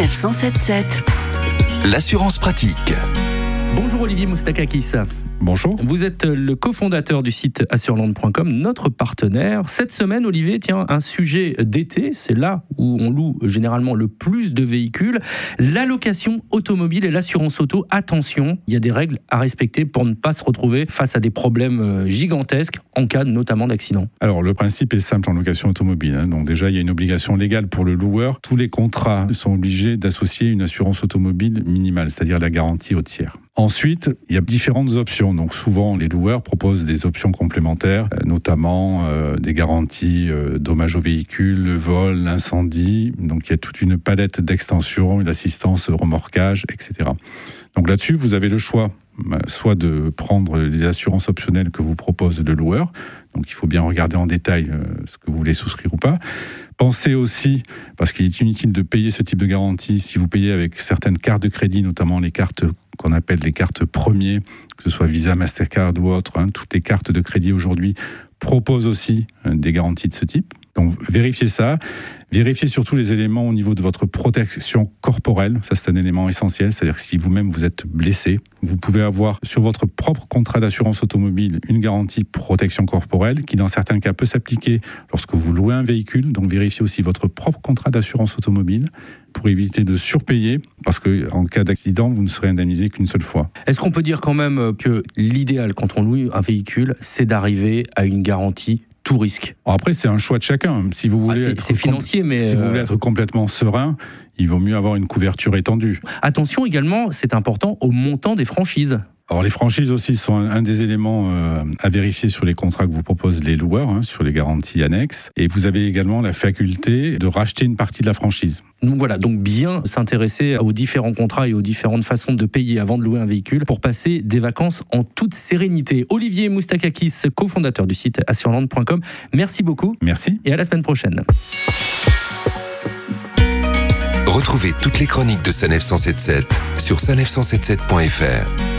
Sanef 177. L'assurance pratique. Bonjour Olivier Moustakakis. Bonjour. Vous êtes le cofondateur du site assureland.com, notre partenaire. Cette semaine, Olivier, tiens, un sujet d'été, c'est là où on loue généralement le plus de véhicules, l'allocation automobile et l'assurance auto. Attention, il y a des règles à respecter pour ne pas se retrouver face à des problèmes euh, gigantesques en cas notamment d'accident. Alors le principe est simple en location automobile. hein. Donc déjà, il y a une obligation légale pour le loueur. Tous les contrats sont obligés d'associer une assurance automobile minimale, c'est-à-dire la garantie au tiers. Ensuite, il y a différentes options. Donc souvent, les loueurs proposent des options complémentaires, euh, notamment euh, des garanties euh, dommages au véhicule, le vol, l'incendie. Donc il y a toute une palette d'extensions, une assistance remorquage, etc. Donc là-dessus, vous avez le choix, soit de prendre les assurances optionnelles que vous propose le loueur. Donc il faut bien regarder en détail ce que vous voulez souscrire ou pas. Pensez aussi, parce qu'il est inutile de payer ce type de garantie si vous payez avec certaines cartes de crédit, notamment les cartes qu'on appelle les cartes premiers, que ce soit Visa, Mastercard ou autre. hein, toutes les cartes de crédit aujourd'hui proposent aussi euh, des garanties de ce type. Donc vérifiez ça. Vérifiez surtout les éléments au niveau de votre protection corporelle. Ça, c'est un élément essentiel. C'est-à-dire que si vous-même vous êtes blessé, vous pouvez avoir sur votre propre contrat d'assurance automobile une garantie protection corporelle qui, dans certains cas, peut s'appliquer lorsque vous louez un véhicule. Donc vérifiez aussi votre propre contrat d'assurance automobile pour éviter de surpayer parce que en cas d'accident, vous ne serez indemnisé qu'une seule fois. Est-ce qu'on peut dire quand même que l'idéal quand on loue un véhicule, c'est d'arriver à une garantie tout risque après, c'est un choix de chacun. Si vous Ah, voulez C'est être financier, mais Si vous euh, voulez être complètement serein, il vaut mieux avoir une couverture étendue. attention également, c'est important au montant des franchises. Alors les franchises aussi sont un, un des éléments euh, à vérifier sur les contrats que vous proposent les loueurs, hein, sur les garanties annexes. Et vous avez également la faculté de racheter une partie de la franchise. Donc voilà, donc bien s'intéresser aux différents contrats et aux différentes façons de payer avant de louer un véhicule pour passer des vacances en toute sérénité. Olivier Moustakakis, cofondateur du site assureland.com, merci beaucoup Merci. et à la semaine prochaine. Retrouvez toutes les chroniques de Sanef 177 sur sanef177.fr.